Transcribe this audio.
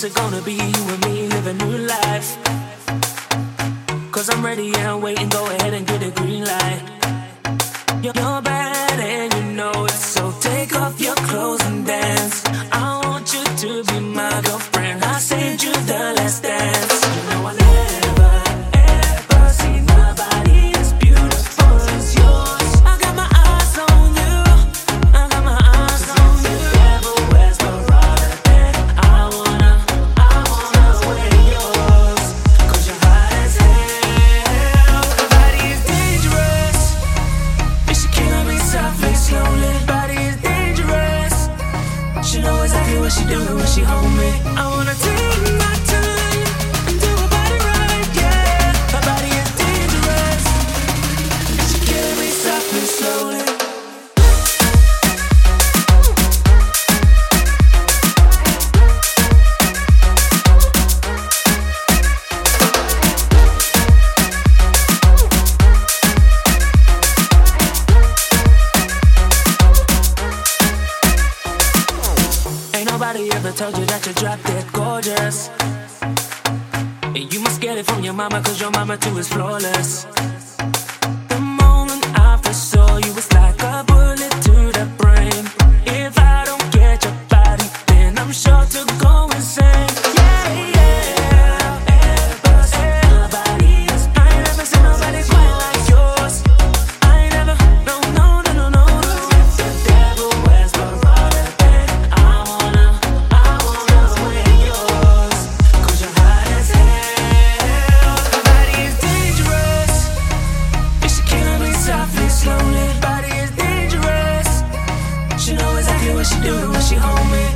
It's gonna be you and me living new life. Cause I'm ready and I'm waiting, go ahead and get a green light. she doing when she hold me. I wanna take. Ain't nobody ever told you that you drop dead gorgeous. And you must get it from your mama, cause your mama too is flawless. do it when she home.